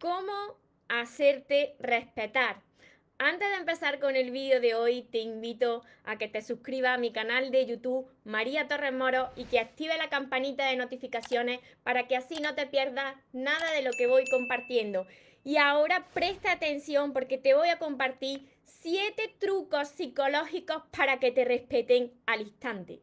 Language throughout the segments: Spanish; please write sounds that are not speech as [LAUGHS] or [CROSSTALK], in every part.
cómo hacerte respetar. Antes de empezar con el vídeo de hoy, te invito a que te suscribas a mi canal de YouTube María Torres Moro y que active la campanita de notificaciones para que así no te pierdas nada de lo que voy compartiendo. Y ahora presta atención porque te voy a compartir 7 trucos psicológicos para que te respeten al instante.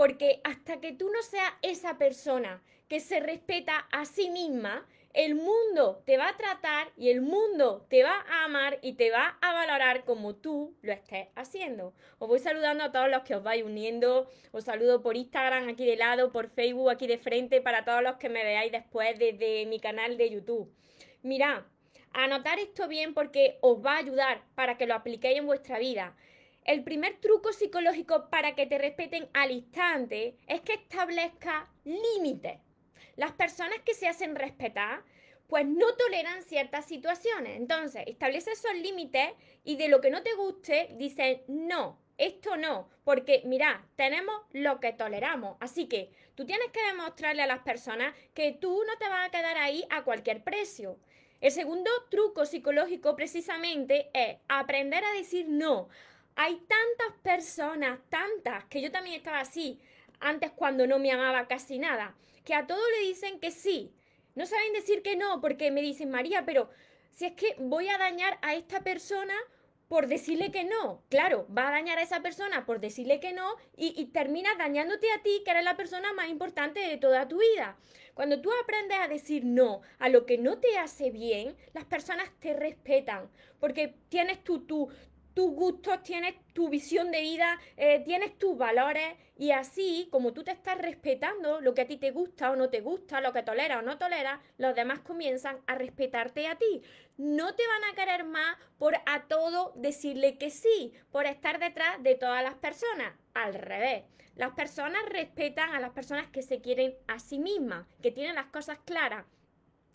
porque hasta que tú no seas esa persona que se respeta a sí misma, el mundo te va a tratar y el mundo te va a amar y te va a valorar como tú lo estés haciendo. Os voy saludando a todos los que os vais uniendo. Os saludo por Instagram aquí de lado, por Facebook aquí de frente, para todos los que me veáis después desde mi canal de YouTube. Mirad, anotar esto bien porque os va a ayudar para que lo apliquéis en vuestra vida. El primer truco psicológico para que te respeten al instante es que establezca límites. Las personas que se hacen respetar, pues no toleran ciertas situaciones. Entonces, establece esos límites y de lo que no te guste, dicen no, esto no, porque mira, tenemos lo que toleramos. Así que tú tienes que demostrarle a las personas que tú no te vas a quedar ahí a cualquier precio. El segundo truco psicológico precisamente es aprender a decir no, hay tantas personas, tantas, que yo también estaba así, antes cuando no me amaba casi nada, que a todo le dicen que sí. No saben decir que no, porque me dicen, María, pero si es que voy a dañar a esta persona por decirle que no. Claro, va a dañar a esa persona por decirle que no y, terminas dañándote a ti, que eres la persona más importante de toda tu vida. Cuando tú aprendes a decir no a lo que no te hace bien, las personas te respetan porque tienes tu, tu, tus gustos, tienes tu visión de vida, eh, tienes tus valores y así como tú te estás respetando lo que a ti te gusta o no te gusta, lo que tolera o no tolera, los demás comienzan a respetarte a ti. No te van a querer más por a todo decirle que sí, por estar detrás de todas las personas. Al revés, las personas respetan a las personas que se quieren a sí mismas, que tienen las cosas claras.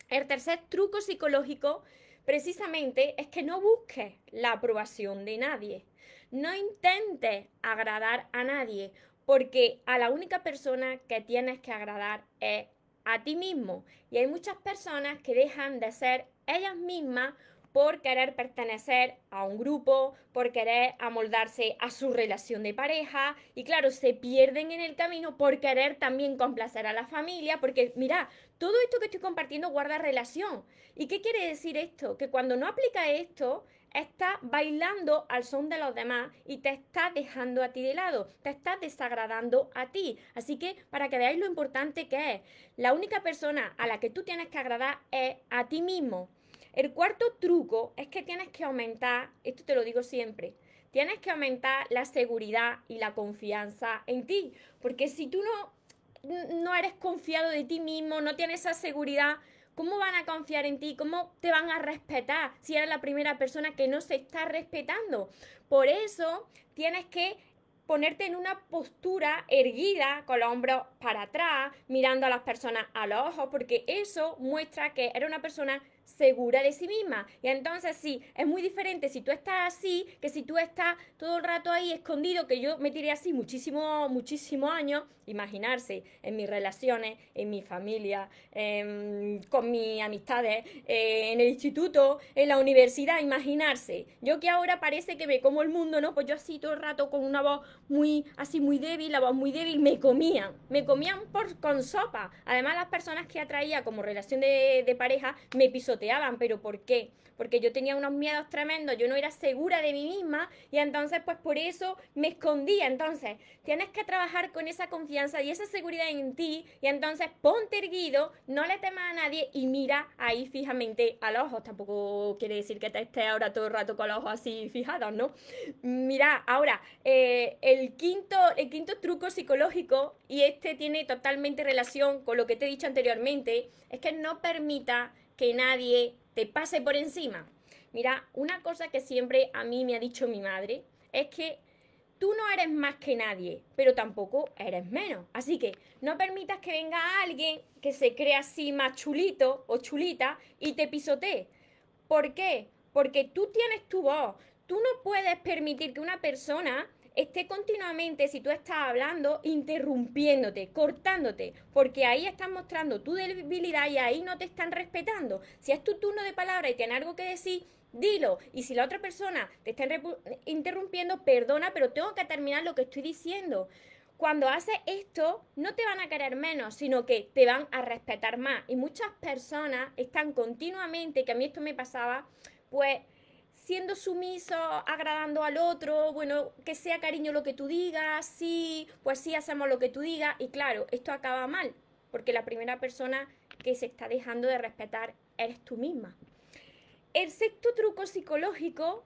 El tercer truco psicológico precisamente es que no busques la aprobación de nadie. No intentes agradar a nadie, porque a la única persona que tienes que agradar es a ti mismo. Y hay muchas personas que dejan de ser ellas mismas por querer pertenecer a un grupo, por querer amoldarse a su relación de pareja y claro, se pierden en el camino por querer también complacer a la familia, porque mira, todo esto que estoy compartiendo guarda relación. ¿Y qué quiere decir esto? Que cuando no aplica esto, está bailando al son de los demás y te está dejando a ti de lado, te está desagradando a ti. Así que para que veáis lo importante que es, la única persona a la que tú tienes que agradar es a ti mismo. El cuarto truco es que tienes que aumentar, esto te lo digo siempre, tienes que aumentar la seguridad y la confianza en ti. Porque si tú no, no eres confiado de ti mismo, no tienes esa seguridad, ¿cómo van a confiar en ti? ¿Cómo te van a respetar si eres la primera persona que no se está respetando? Por eso tienes que ponerte en una postura erguida, con los hombros para atrás, mirando a las personas a los ojos, porque eso muestra que eres una persona segura de sí misma. Y entonces sí, es muy diferente si tú estás así que si tú estás todo el rato ahí escondido, que yo me tiré así muchísimo, muchísimos años, imaginarse en mis relaciones, en mi familia, con mis amistades, eh, en el instituto, en la universidad, imaginarse. Yo que ahora parece que me como el mundo, ¿no? Pues yo así todo el rato con una voz muy, así muy débil, la voz muy débil, me comían, me comían por, con sopa. Además las personas que atraía como relación de, de pareja me pisoteaban pero ¿por qué? Porque yo tenía unos miedos tremendos, yo no era segura de mí misma y entonces pues por eso me escondía. Entonces tienes que trabajar con esa confianza y esa seguridad en ti y entonces ponte erguido, no le temas a nadie y mira ahí fijamente a los ojos. Tampoco quiere decir que te estés ahora todo el rato con los ojos así fijados, ¿no? Mira, ahora, eh, el, quinto, el quinto truco psicológico y este tiene totalmente relación con lo que te he dicho anteriormente, es que no permita que nadie te pase por encima. Mira, una cosa que siempre a mí me ha dicho mi madre es que tú no eres más que nadie, pero tampoco eres menos. Así que no permitas que venga alguien que se crea así más chulito o chulita y te pisotee. ¿Por qué? Porque tú tienes tu voz. Tú no puedes permitir que una persona esté continuamente, si tú estás hablando, interrumpiéndote, cortándote, porque ahí estás mostrando tu debilidad y ahí no te están respetando. Si es tu turno de palabra y tienes algo que decir, dilo. Y si la otra persona te está interrumpiendo, perdona, pero tengo que terminar lo que estoy diciendo. Cuando haces esto, no te van a querer menos, sino que te van a respetar más. Y muchas personas están continuamente, que a mí esto me pasaba, pues siendo sumiso, agradando al otro, bueno, que sea cariño lo que tú digas, sí, pues sí hacemos lo que tú digas. Y claro, esto acaba mal, porque la primera persona que se está dejando de respetar eres tú misma. El sexto truco psicológico,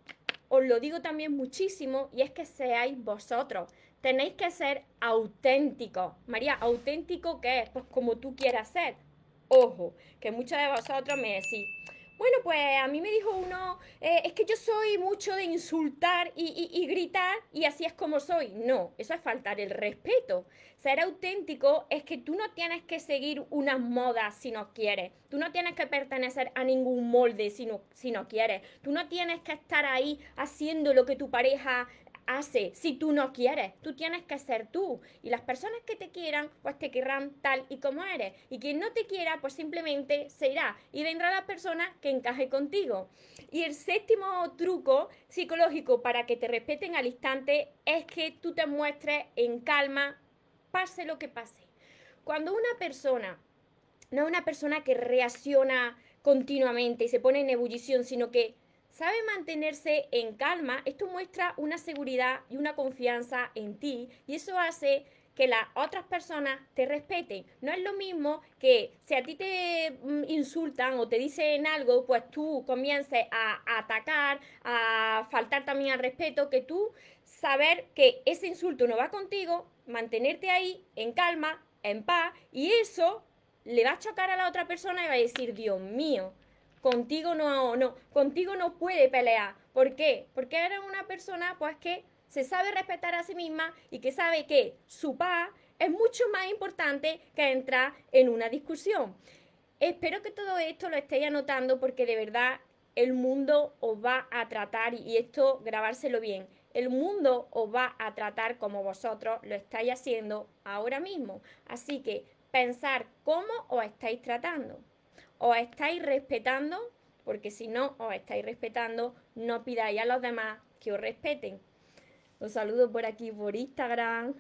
os lo digo también muchísimo, y es que seáis vosotros. Tenéis que ser auténticos. María, ¿auténtico qué es? Pues como tú quieras ser. Ojo, que muchos de vosotros me decís, bueno, pues a mí me dijo uno, eh, es que yo soy mucho de insultar y, gritar y así es como soy. No, eso es faltar el respeto. Ser auténtico es que tú no tienes que seguir unas modas si no quieres. Tú no tienes que pertenecer a ningún molde si no, si no quieres. Tú no tienes que estar ahí haciendo lo que tu pareja hace si tú no quieres. Tú tienes que ser tú. Y las personas que te quieran, pues te querrán tal y como eres. Y quien no te quiera, pues simplemente se irá. Y vendrá la persona que encaje contigo. Y el séptimo truco psicológico para que te respeten al instante es que tú te muestres en calma, pase lo que pase. Cuando una persona, no una persona que reacciona continuamente y se pone en ebullición, sino que sabe mantenerse en calma, esto muestra una seguridad y una confianza en ti y eso hace que las otras personas te respeten. No es lo mismo que si a ti te mm, insultan o te dicen algo, pues tú comiences a, atacar, a faltar también al respeto, que tú saber que ese insulto no va contigo, mantenerte ahí en calma, en paz, y eso le va a chocar a la otra persona y va a decir, Dios mío, contigo no, no, contigo no puede pelear. ¿Por qué? Porque eres una persona pues que se sabe respetar a sí misma y que sabe que su paz es mucho más importante que entrar en una discusión. Espero que todo esto lo estéis anotando porque de verdad el mundo os va a tratar, y esto grabárselo bien, el mundo os va a tratar como vosotros lo estáis haciendo ahora mismo. Así que pensar cómo os estáis tratando os estáis respetando, porque si no os estáis respetando, no pidáis a los demás que os respeten. Os saludo por aquí, por Instagram,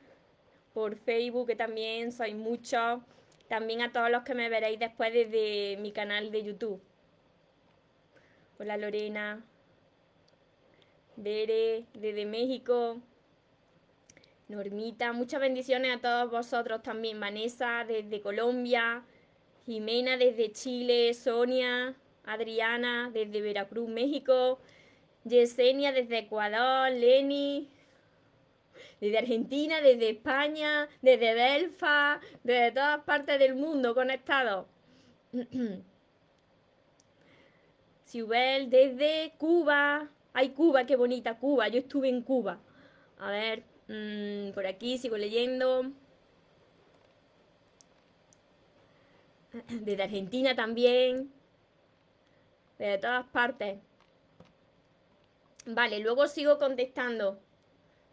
por Facebook, que también sois muchos. También a todos los que me veréis después desde mi canal de YouTube. Hola Lorena. Bere, desde México. Normita, muchas bendiciones a todos vosotros también. Vanessa, desde Colombia. Jimena desde Chile, Sonia, Adriana desde Veracruz, México, Yesenia desde Ecuador, Leni desde Argentina, desde España, desde Delfa, desde todas partes del mundo conectados. [CLEARS THROAT] Siubel desde Cuba. Ay, Cuba, qué bonita Cuba. Yo estuve en Cuba. A ver, mm, por aquí sigo leyendo. [CLEARS THROAT] desde Argentina también, de todas partes. Vale, luego sigo contestando.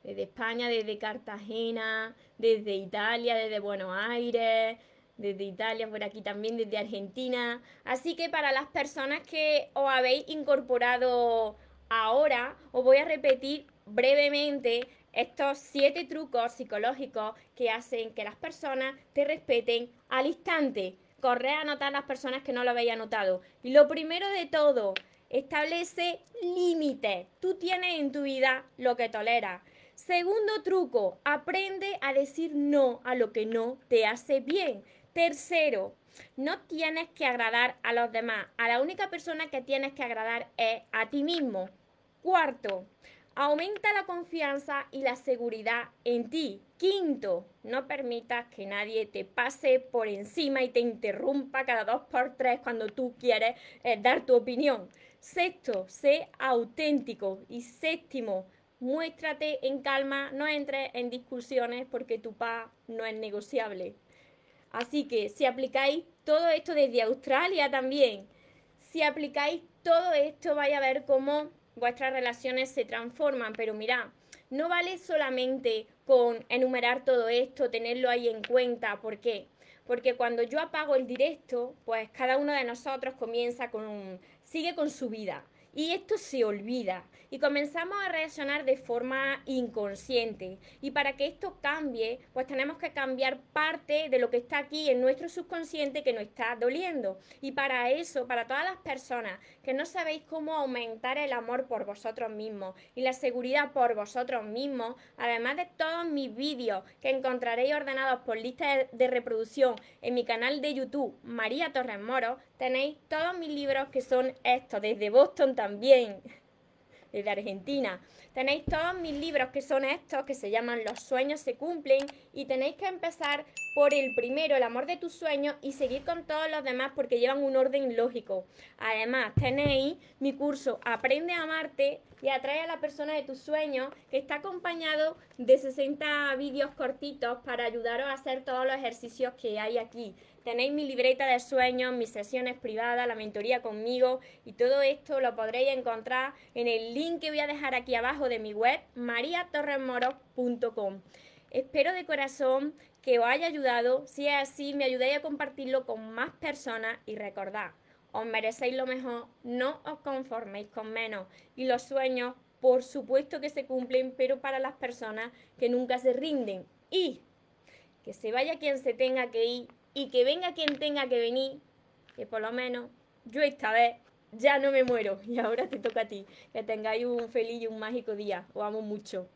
Desde España, desde Cartagena, desde Italia, desde Buenos Aires, desde Italia, por aquí también, desde Argentina. Así que para las personas que os habéis incorporado ahora, os voy a repetir brevemente estos siete trucos psicológicos que hacen que las personas te respeten al instante corre a anotar las personas que no lo habéis anotado. Y lo primero de todo, establece límites. Tú tienes en tu vida lo que toleras. Segundo truco, aprende a decir no a lo que no te hace bien. Tercero, no tienes que agradar a los demás. A la única persona que tienes que agradar es a ti mismo. Cuarto, Aumenta la confianza y la seguridad en ti. Quinto, no permitas que nadie te pase por encima y te interrumpa cada dos por tres cuando tú quieres eh, dar tu opinión. Sexto, sé auténtico. Y séptimo, muéstrate en calma, no entres en discusiones porque tu paz no es negociable. Así que si aplicáis todo esto desde Australia también, si aplicáis todo esto, vais a ver cómo vuestras relaciones se transforman, pero mira, no vale solamente con enumerar todo esto, tenerlo ahí en cuenta, ¿por qué? Porque cuando yo apago el directo, pues cada uno de nosotros comienza con sigue con su vida y esto se olvida y comenzamos a reaccionar de forma inconsciente. Y para que esto cambie, pues tenemos que cambiar parte de lo que está aquí en nuestro subconsciente que nos está doliendo. Y para eso, para todas las personas que no sabéis cómo aumentar el amor por vosotros mismos y la seguridad por vosotros mismos, además de todos mis vídeos que encontraréis ordenados por lista de reproducción en mi canal de YouTube María Torres Moro, tenéis todos mis libros que son estos, desde Boston también, [LAUGHS] desde Argentina. Tenéis todos mis libros que son estos, que se llaman Los sueños se cumplen, y tenéis que empezar por el primero, el amor de tus sueños, y seguir con todos los demás porque llevan un orden lógico. Además, tenéis mi curso Aprende a amarte y atrae a la persona de tus sueños, que está acompañado de 60 vídeos cortitos para ayudaros a hacer todos los ejercicios que hay aquí. Tenéis mi libreta de sueños, mis sesiones privadas, la mentoría conmigo y todo esto lo podréis encontrar en el link que voy a dejar aquí abajo de mi web, mariatorresmoro.com. Espero de corazón que os haya ayudado. Si es así, me ayudéis a compartirlo con más personas y recordad, os merecéis lo mejor, no os conforméis con menos. Y los sueños, por supuesto que se cumplen, pero para las personas que nunca se rinden. Y que se vaya quien se tenga que ir y que venga quien tenga que venir, que por lo menos yo esta vez ya no me muero y ahora te toca a ti. Que tengáis un feliz y un mágico día. Os amo mucho.